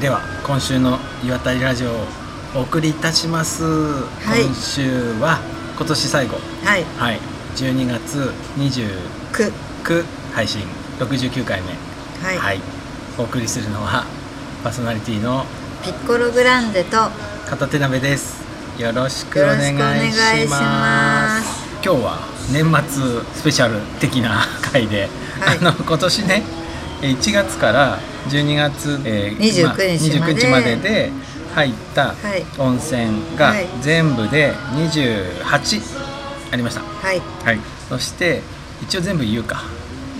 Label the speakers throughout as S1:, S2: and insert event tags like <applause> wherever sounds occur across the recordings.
S1: では今週の岩谷ラジオをお送りいたします、
S2: い。
S1: 今週は今年最後。
S2: はい。
S1: はい。12月29
S2: く。
S1: 配信。69回目
S2: はい、
S1: お送りするのはパーソナリティの
S2: ピッコログランデと
S1: 片手鍋です。よろしくお願いしま
S2: ます。
S1: 今日は年末スペシャル的な回で、
S2: はい。
S1: あの今年ねえー1月から12月、えー
S2: 29日まで。
S1: 29日までで入った
S2: はい。
S1: 温泉が
S2: はい。
S1: 全部で28ありました、
S2: はい。
S1: はい、そして一応全部言うか、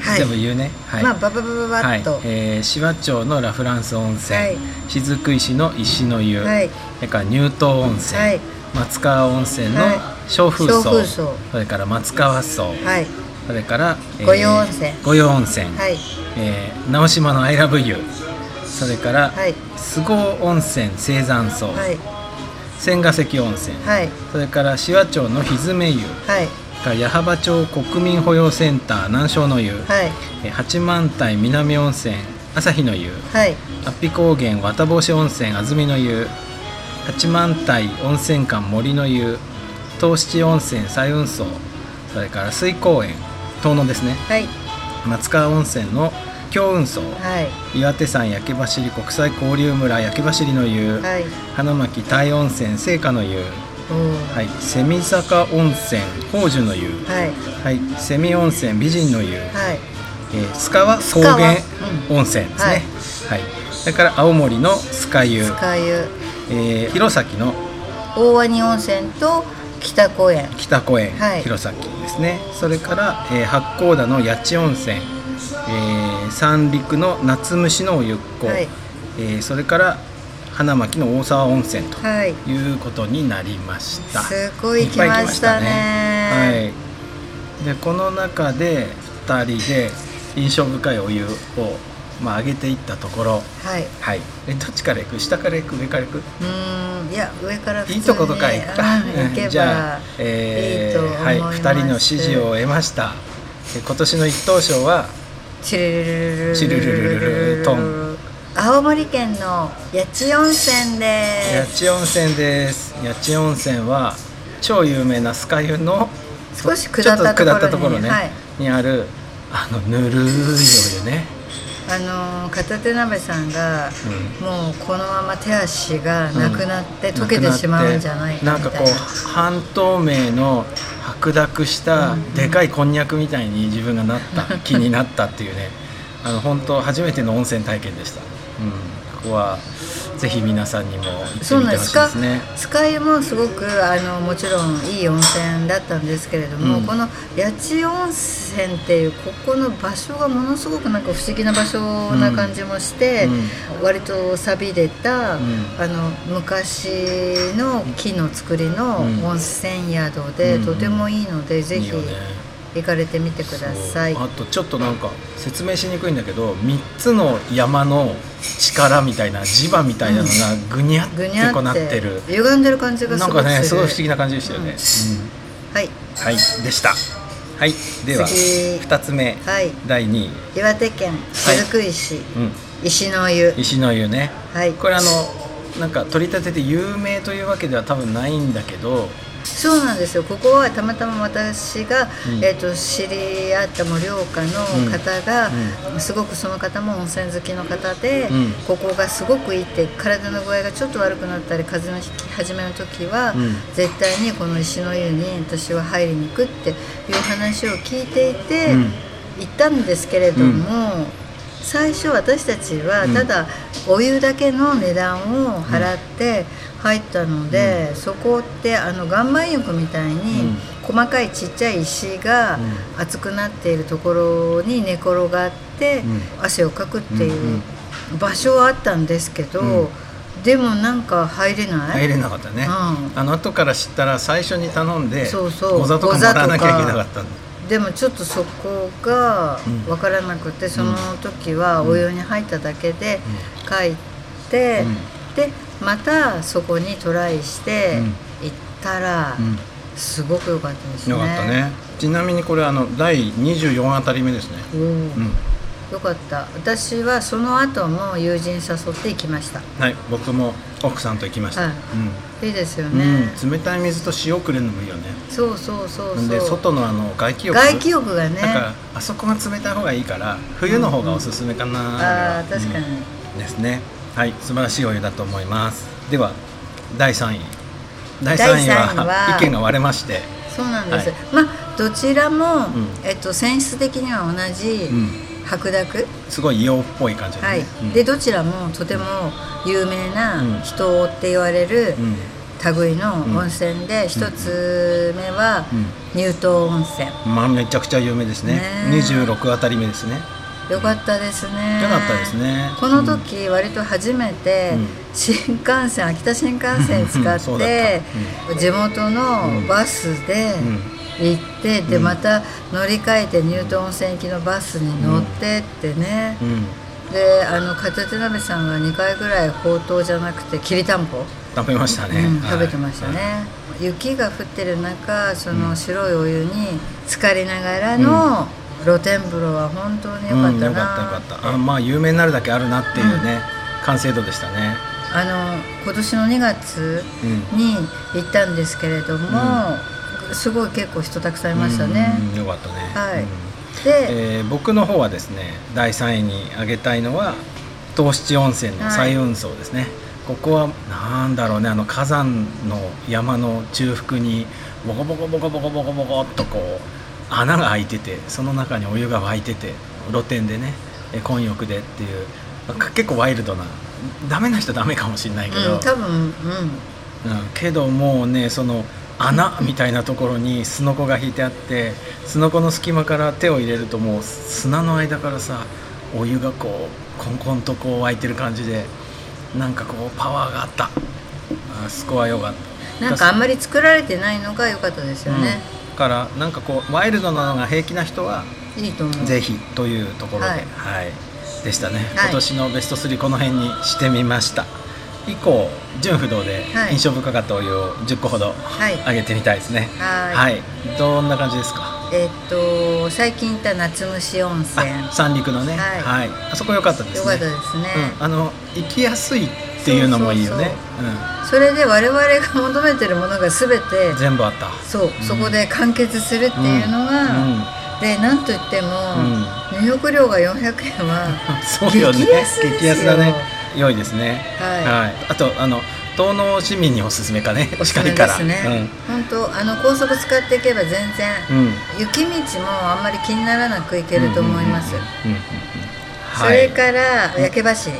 S2: はい。
S1: 全部言うね、はい。
S2: まあバババババ
S1: はい。
S2: ッと、
S1: えー、紫波町のラ・フランス温泉、
S2: はい。
S1: 雫石の石の湯、
S2: はい。
S1: それから乳頭温泉、
S2: はい。
S1: 松川温泉の小風荘。それから松川荘、
S2: はい
S1: それから、
S2: 御用温泉。
S1: 御用温泉、
S2: はい。
S1: えー直島のアイラブ湯それから、
S2: はい。
S1: 菅生温泉青山荘、
S2: はい。
S1: 千ヶ関温泉、
S2: はい。
S1: それから紫波町のひずめ湯。
S2: はい。
S1: 矢巾町国民保養センター南庄の湯、
S2: はい。
S1: えー八幡平南温泉朝日の湯。
S2: はい。
S1: 安比高原綿帽子温泉安曇の湯。八幡平温泉館森の湯。東七温泉彩雲荘。それから水公園遠野ですね。
S2: はい。
S1: 松川温泉の京雲荘。
S2: はい。
S1: 岩手山焼走り国際交流村焼走りの湯、
S2: はい。
S1: 花巻大温泉聖火の湯。はい。蝉坂温泉宝珠の湯。
S2: はい。
S1: はい。蝉温泉美人の湯、
S2: はい。
S1: えー、須川草
S2: 川
S1: 原
S2: うん
S1: 温泉ですね、はい。それから青森の酸ヶ湯、
S2: スカユ
S1: えー弘前の
S2: 大鰐温泉と北公園。
S1: 北公園、
S2: はい。
S1: 弘前ですね。それから、えー八甲田の八千温泉、えー三陸の夏虫のお湯っこ、
S2: はい。
S1: えーそれから花巻の大沢温泉と
S2: はい。
S1: いうことになりました、
S2: すごい来ましたね。
S1: はい、でこの中で2人で印象深いお湯を、まあ、上げていったところ。
S2: はい。
S1: はい。えどっちから行く？下から行く？上から行く？
S2: うーん。いや上から
S1: いいとことから行くか。
S2: うん。行
S1: じゃあ、えー
S2: いい
S1: はい、2人の支持を得ました。で今年の一等賞は？
S2: チルルルルル
S1: チルルルルルトン
S2: 青森県の八千温泉で
S1: 八
S2: す
S1: 千温泉です八千温泉は超有名な酸ヶ湯の
S2: 少し下ったところに
S1: ね、
S2: はい
S1: にあるあのぬるいお湯ね、
S2: あのー片手鍋さんが
S1: うん。
S2: もうこのまま手足がなくなって溶けてしまうんじゃないか
S1: な。んかこ
S2: みたいうな
S1: 半透明の白濁したでかいこんにゃくみたいに自分がなった <laughs> 気になったっていうね。あの本当初めての温泉体験でした、うん、ここはぜひ皆さんにも行ってみて
S2: そう
S1: ほ
S2: なんですか
S1: しいです。ね
S2: スカイもすごくあのもちろんいい温泉だったんですけれども、
S1: うん。
S2: この八千温泉っていうここの場所がものすごくなんか不思議な場所な感じもして、割と錆びれた、
S1: うん。
S2: あの昔の木の作りの
S1: うん。
S2: 温泉宿で、
S1: うん。
S2: とてもいいので、ぜひ
S1: いい
S2: 行かれてみてください。
S1: あとちょっとなんか説明しにくいんだけど3つの山の力みたいな磁場みたいなのがぐにゃってこうな
S2: っ
S1: ってる。
S2: て歪んでる感じがす
S1: なん
S2: ごくする。
S1: かねすごい不思議な感じでしたよね、
S2: はい
S1: うん。はい。でした。はい。では
S2: 次。
S1: 2つ目。
S2: はい。
S1: 第2位、
S2: 岩手県雫石、
S1: うん、
S2: 石の湯。
S1: 石の湯ね。
S2: はい。
S1: これあのなんか取り立てて有名というわけでは多分ないんだけど。
S2: そうなんですよ。ここはたまたま私が、
S1: うん。
S2: えー、と知り合った盛岡の方が、すごくその方も温泉好きの方で、
S1: うん。
S2: ここがすごくいいって体の具合がちょっと悪くなったり風邪のひき始めの時は、
S1: うん。
S2: 絶対にこの石の湯に私は入りに行くっていう話を聞いていて、
S1: うん。
S2: 行ったんですけれども、最初私たちはただお湯だけの値段を払って入ったので、そこってあの岩盤浴みたいに
S1: うん。
S2: 細かいちっちゃい石が
S1: うん。
S2: 熱くなっているところに寝転がって
S1: うん。
S2: 汗をかくってい
S1: うん
S2: う場所はあったんですけど、
S1: うん。
S2: でもなんか入れない？
S1: 入れなかったね、
S2: うん。
S1: あの後から知ったら最初に頼んで
S2: そうそう。
S1: ご座とかもらわなきゃいけなかったんだ
S2: でもちょっとそこが
S1: うん。
S2: 分からなくて、その時はお湯に入っただけで帰って、でまたそこにトライして
S1: うん。
S2: 行ったら、
S1: うん。
S2: すごく良かったですね。
S1: よかったね。ちなみにこれあの第24あたり目ですね。
S2: よかった。私はその後も友人誘って行きました。
S1: はい僕も奥さんと行きました、
S2: はい。
S1: うん。
S2: いいですよね、
S1: うん、冷たい水と塩くれるのもいいよね。
S2: そうそうそうそう。
S1: で外のあの外気浴？
S2: 外気浴がね。
S1: なんかあそこが冷たい方がいいから冬の方がおすすめかな、
S2: ああ確かに、
S1: うん。ですね。はい。素晴らしいお湯だと思います。では第3位。第3位
S2: 第三位
S1: は
S2: は
S1: 意見が割れまして、
S2: そうなんです、
S1: はい。
S2: まあどちらも、
S1: ん。
S2: えっと、泉質的には同じ
S1: うん、
S2: 白濁、
S1: すごい硫黄っぽい感じだ
S2: はい。
S1: ね、うん。
S2: でどちらもとても有名な
S1: うん。
S2: 人って言われる
S1: うん。
S2: 類の温泉で一、つ目は乳頭温泉、
S1: まあめちゃくちゃ有名ですね。
S2: ね
S1: 26あたり目ですね
S2: よかったですね。
S1: よかったですね。
S2: この時割と初めて
S1: うん。
S2: 新幹線秋田新幹線使って <laughs>
S1: っ
S2: 地元のバスで行ってで
S1: うん。
S2: また乗り換えて乳頭温泉行きのバスに乗ってってね。
S1: うん、うん、
S2: であの片手鍋さんが2回ぐらいほうとうじゃなくてきりたんぽ、
S1: 食べましたね、
S2: うん、
S1: はい。
S2: 食べてましたね、雪が降ってる中その白いお湯に浸かりながらの露天風呂は本当に良かったな、
S1: うん、よかったよかった。あまあ有名になるだけあるなっていうね、完成度でしたね。
S2: あの今年の2月
S1: うん。
S2: に行ったんですけれども、すごい結構人たくさんいましたね、
S1: うんよかったね。
S2: はい。
S1: うん。
S2: で、
S1: えー僕の方はですね第3位に挙げたいのは東七温泉の彩雲荘ですね、ここはなんだろうねあの火山の山の中腹にボコボコボコボコボコボコっとこう穴が開いててその中にお湯が沸いてて露天でねえ混浴でっていうか結構ワイルドなダメな人はダメかもしれないけど、
S2: うん、多分うん。
S1: うん、けどもうねその穴みたいなところにすのこが引いてあってすのこの隙間から手を入れるともう砂の間からさお湯がこうコンコンとこう湧いてる感じでなんかこうパワーがあった。あそこは良かった。
S2: なんかあんまり作られてないのが良かったですよね、
S1: うん、だからなんかこうワイルドなのが平気な人はい
S2: いと思う。
S1: ぜひというところで、は
S2: はい。い
S1: でしたね、
S2: はい。
S1: 今年のベスト3この辺にしてみました。以降純不動で
S2: はい。
S1: 印象深かったお湯を10個ほど
S2: はい。
S1: 上げてみたいですね。
S2: はい。
S1: はい。どんな感じですか？
S2: えっと最近行った夏虫温泉。
S1: あ三陸のね。
S2: はい。
S1: あそこ良かったですね。
S2: 良かったですね、
S1: うん、あの行きやすいっていうのもいいよね
S2: それで我々が求めてるものが全て
S1: うん、全部あった。
S2: そう、そこで完結するっていうのが、でなんといっても、入浴料が400円は <laughs>
S1: そうよね。
S2: 激安
S1: だね。良いですね。
S2: はい。
S1: あとあの東能市民におすすめかね。
S2: おすすめ
S1: 近いから。
S2: ですね、本当あの高速使っていけば全然、雪道もあんまり気にならなく行けると思います、それから焼け走り、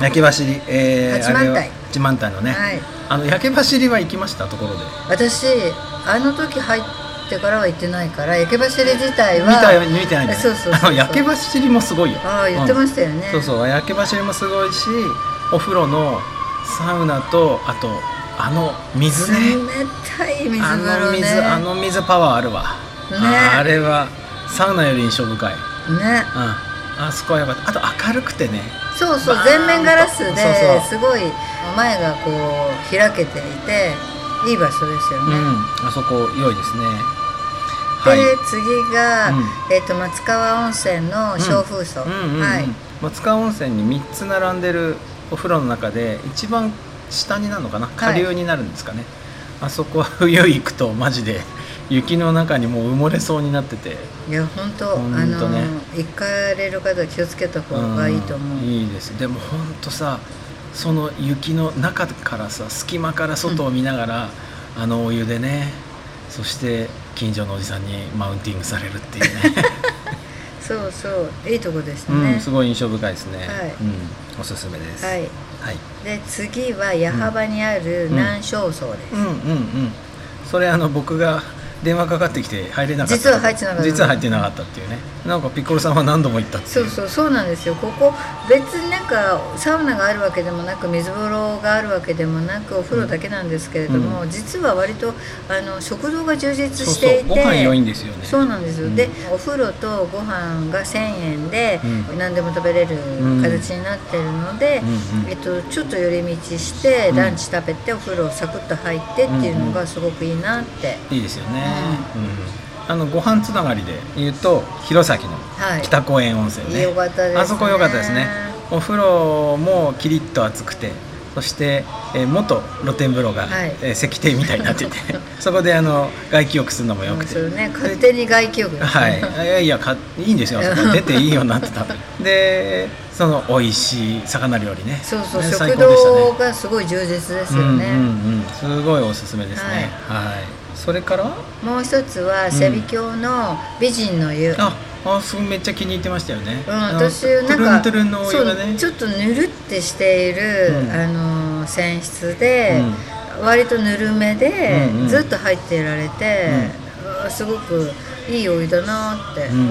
S1: 焼け走り、えー、
S2: 八幡平。
S1: 八幡平のね、
S2: はい。
S1: あの焼け走りは行きました？ところで。
S2: 私あの時入ってからは行ってないから焼け走り自体は
S1: 見たよ見てないね。
S2: そうそうそう
S1: 焼け走りもすごいよ。
S2: ああ言ってましたよね、
S1: そうそう。焼け走りもすごいしお風呂のサウナとあとあの水ね。
S2: 冷たい水
S1: あ
S2: 風呂ね。
S1: の水あの水パワーあるわ、
S2: ね。
S1: あれはサウナより印象深い、うん、
S2: ね
S1: あそこはよかった。あと明るくてね
S2: そうそう全面ガラスですごい前がこう開けていていい場所ですよね、
S1: うん。あそこ良いですね。
S2: で、
S1: はい。
S2: 次が、
S1: うん。
S2: えっと松川温泉の小風荘、はい。
S1: 松川温泉に3つ並んでるお風呂の中で一番下になるのかな？下流になるんですかね、あそこは <laughs> 冬行くとマジで雪の中にもう埋もれそうになってて。
S2: いや本当
S1: ほんと
S2: あの
S1: ね
S2: 行かれる方は気をつけた方がいいと思う、
S1: んいいです。でも本当さその雪の中からさ隙間から外を見ながら、あのお湯でねそして近所のおじさんにマウンティングされるっていうね、<laughs>
S2: そうそう。いいとこでした
S1: うん、
S2: ね、
S1: すごい印象深いですね、
S2: はい。
S1: うん、おすすめです。
S2: はい。
S1: はい。
S2: で次は矢幅にある南昌荘です、
S1: うんうんうん。それあの僕が電話かかってきて入れなかった
S2: 実は入ってなかった。
S1: 実は入ってなかったっていうね。なんかピッコロさんは何度も行った
S2: そうそうそうなんですよ。ここ別になんかサウナがあるわけでもなく水風呂があるわけでもなくお風呂だけなんですけれども、実は割とあの食堂が充実していて
S1: そうご飯良いんですよね。
S2: そうなんですよ、
S1: うん。
S2: でお風呂とご飯が1000円で
S1: うん。
S2: 何でも食べれる形になってるので、
S1: うんうん。
S2: えっと、ちょっと寄り道して
S1: うん。
S2: ランチ食べてお風呂サクッと入ってっていうのがすごくいいなって、
S1: いいですよね、うんあのご飯つながりで言うと弘前の
S2: はい。
S1: 北公園温泉ね、
S2: よかったですね。
S1: あそこ良かったですね。お風呂もキリッと熱くてそして、えー元露天風呂が、
S2: はい。
S1: えー石庭みたいになってて <laughs> そこであの外気浴するのもよくて、
S2: ね。勝手に外気浴。ね
S1: はい、いやいやかいいんですよ。あそこ出ていいようになってた。<laughs> でその美味しい魚料理ね。
S2: そうそう
S1: ね
S2: 食堂がすごい充実ですよね、
S1: うんうんうん、すごいおすすめですね。はい、それから？
S2: もう一つはセビ峡の美人の湯、
S1: ああすごいめっちゃ気に入ってましたよね、
S2: うん、私なんか
S1: ね。
S2: そうちょっとぬるってしている、
S1: うん。
S2: あの泉質で、割とぬるめで、
S1: うんうん。
S2: ずっと入っていられて、すごくいいお湯だなって、
S1: うんうんうん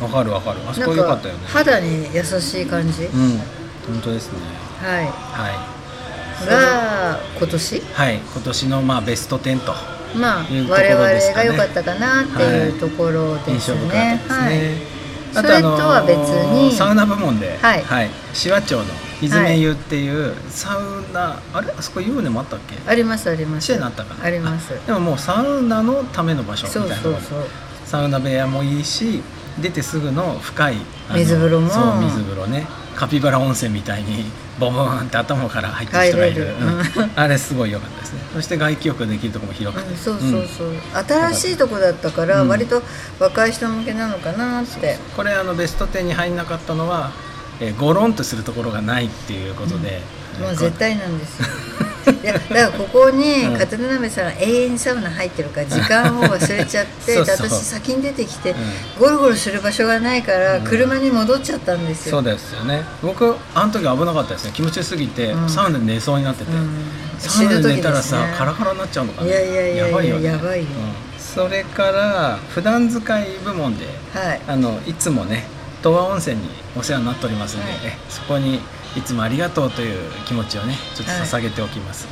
S1: うん。わかるわかる。あそこ良かったよね。
S2: 肌に優しい感じ、
S1: うん。本当ですね。
S2: はい。
S1: はい。
S2: が今年？
S1: はい。今年のまあベスト10と。
S2: まあ
S1: いうところ
S2: 我々が良かったかなっていうところで
S1: 印象深か
S2: すね
S1: ったですね、
S2: それとは別に。
S1: サウナ部門で、
S2: はい。
S1: 紫波町の泉湯っていうサウナ、あれ？あそこ湯船もあったっけ？
S2: ありますあります。
S1: シェになったかな？
S2: あります。
S1: でももうサウナのための場所みた
S2: そ
S1: いうなサウナ部屋もいいし出てすぐの深い
S2: 水風呂も。
S1: そう水風呂ね。カピバラ温泉みたいにボブーンって頭から入ってる人がいる。うん。あれすごい良かったですね。そして外気浴できるところも広くて、
S2: うん。そうそうそう、新しいとこだったから
S1: うん。
S2: 割と若い人向けなのかなって、
S1: これあのベスト10に入んなかったのは、えーゴロンとするところがないっていうことで、
S2: もう絶対なんですよ。いやだからここに <laughs>
S1: うん。
S2: 片野鍋さんは永遠にサウナ入ってるから <laughs> 時間を忘れちゃって私先に出てきて、
S1: うん。
S2: ゴロゴロする場所がないから
S1: うん。
S2: 車に戻っちゃったんですよ、
S1: そうですよね。僕あの時危なかったですね。気持ちよすぎて、
S2: うん。
S1: サウナで寝そうになってて、
S2: うん。
S1: サウナで寝たらさ、
S2: ね。
S1: カラカラになっちゃうのかな。い
S2: やいやいやいや
S1: ばいよね。
S2: やばいよ。
S1: うん。それから普段使い部門で
S2: はい。
S1: あのいつもね東和温泉にお世話になっておりますので、
S2: はい。
S1: えそこにいつもありがとうという気持ちをねちょっと捧げておきます、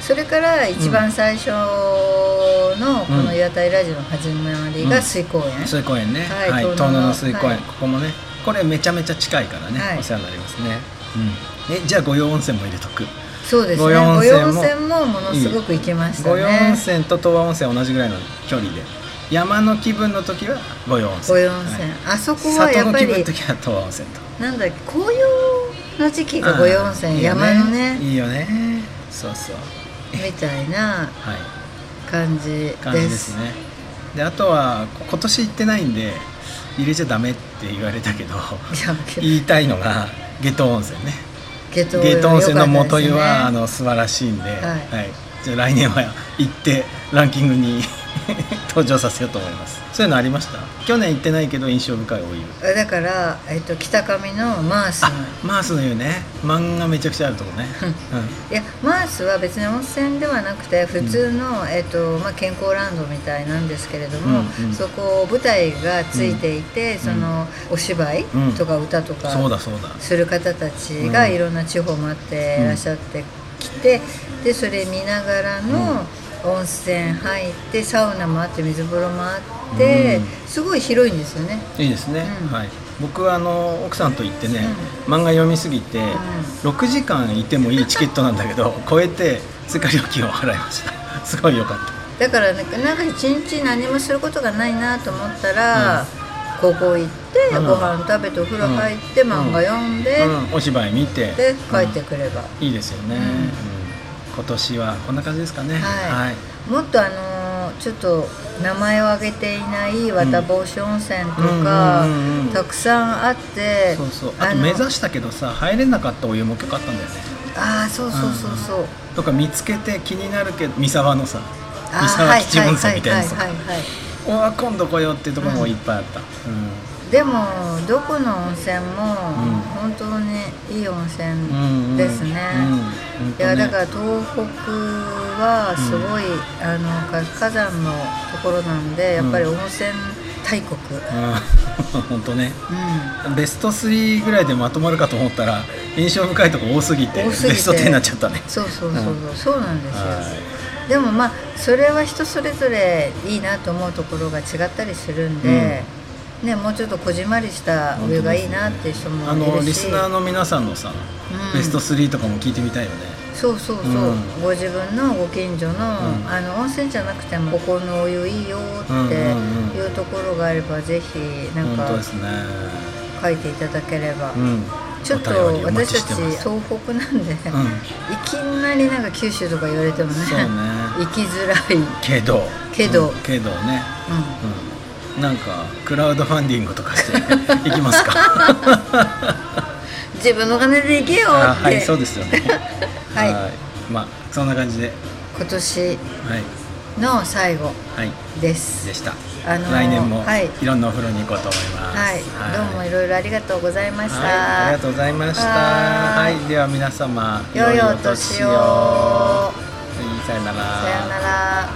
S2: それから一番最初のこの「岩谷ラジオ」の始まりが水公園、
S1: 水公園ね。
S2: はい
S1: はい、
S2: 遠野の
S1: 水公園、
S2: はい。
S1: ここもねこれめちゃめちゃ近いからね、
S2: はい。
S1: お世話になりますね、うん、えじゃあ御用温泉も入れとく。
S2: そうですね。
S1: 御用温
S2: 御
S1: 泉も
S2: もものすごく行けました
S1: 御用温
S2: ね
S1: 泉と東和温泉同じぐらいの距離で山の気分の時は御用温泉。
S2: 御用温泉、
S1: はい。
S2: あそこはやっぱり
S1: 気分の時は東和温泉と
S2: なんだっけ紅葉の時期が御用温泉
S1: あーいいよ
S2: 山のね。
S1: いいよね。そうそう。
S2: みたいな
S1: はい。
S2: 感じです。
S1: 感じですね。であとはこ今年行ってないんで入れちゃダメって言われたけど言いたいのが下東温泉ね。
S2: ゲト
S1: ゲート温泉の元湯は、あ
S2: の
S1: の素晴らしいんで、
S2: はい。
S1: じゃあ来年は行ってランキングに <laughs> 登場させようと思います。そういうのありました？去年行ってないけど印象深いお湯。
S2: だから、えっと、北上のマースの
S1: あマースの湯ね。漫画めちゃくちゃあるとこね、<laughs>
S2: いやマースは別に温泉ではなくて普通の、えっとまあ、健康ランドみたいなんですけれども、
S1: うんうん。
S2: そこ舞台がついていて、
S1: ん。
S2: そのお芝居
S1: うん。
S2: とか歌と
S1: うん、
S2: か
S1: そうだそうだ。
S2: する方たちが
S1: うん。
S2: いろんな地方回っていらっしゃってきて、でそれ見ながらの温泉入ってサウナもあって水風呂もあって、
S1: うん。
S2: すごい広いんですよね。
S1: いいですね、
S2: うん。
S1: はい。僕はあの奥さんと行ってね、漫画読みすぎて、6時間いてもいいチケットなんだけど <laughs> 超えて追加料金を払いました。<laughs> すごい良かった。
S2: だからなんかなんか一日何もすることがないなと思ったら、高校行って、
S1: うん。
S2: ご飯食べてお風呂入って、
S1: うん。
S2: 漫画読んで、
S1: うん、お芝居見て。
S2: で帰ってくれば、
S1: いいですよね、
S2: うん。
S1: うん。今年はこんな感じですかね。
S2: はい。もっとあのーちょっと名前を挙げていない綿帽子温泉とか、
S1: うん。うんうんうん
S2: たくさんあって
S1: そうそう。あと
S2: の
S1: 目指したけどさ入れなかったお湯も結構あったんだよね。
S2: ああそうそうそうそう、
S1: とか見つけて気になるけど三沢のさ
S2: あ
S1: 三沢吉温泉みたいなさ。今度来ようっていうところもいっぱいあった、うん
S2: でもどこの温泉も
S1: ん。
S2: 本当にいい温
S1: うん
S2: 泉ですね、
S1: うん。うん
S2: いやだ
S1: 本
S2: から東北はすごい、あのか火山のところなんでやっぱり温泉大国、<laughs>
S1: 本当ね。
S2: うん。
S1: ベスト3ぐらいでまとまるかと思ったら印象深いとこ多すぎて
S2: 多すぎて。
S1: ベスト10になっちゃったね。
S2: そうそうそうそう、
S1: うん。
S2: そうなんですよ、
S1: は
S2: でもまあそれは人それぞれいいなと思うところが違ったりするんで、ね、もうちょっとこじんまりしたお湯がいいなっていう人も
S1: あ
S2: いるし。
S1: のリスナーの皆さんのさ、
S2: うん。
S1: ベスト3とかも聞いてみたいよね。
S2: そうそうそう、
S1: うん。
S2: ご自分のご近所の,、
S1: ん。
S2: あの温泉じゃなくてもここのお湯いいよっていうところがあればぜひなんか書いていただければ、
S1: うん。
S2: ちょっと私たち東北なんで、
S1: うん。
S2: いきなりなんか九州とか言われても
S1: ね
S2: 行きづらい、うん、
S1: けど。
S2: けど。
S1: うん。けどね。うんなんかクラウドファンディングとかしていきますか？<laughs>
S2: 自分の金で行けよって、
S1: あはいそうですよね。<laughs>
S2: はい。
S1: まあそんな感じで。
S2: 今年
S1: はい。
S2: の最後
S1: はい。
S2: です
S1: でした、
S2: あのー
S1: 来年も
S2: はい。
S1: いろんなお風呂に行こうと思います。
S2: はい、どうもいろいろありがとうございました、
S1: はい、ありがとうございました。
S2: は
S1: はい。い、では皆様、
S2: 良いお年を。
S1: はいさよなら。
S2: さようなら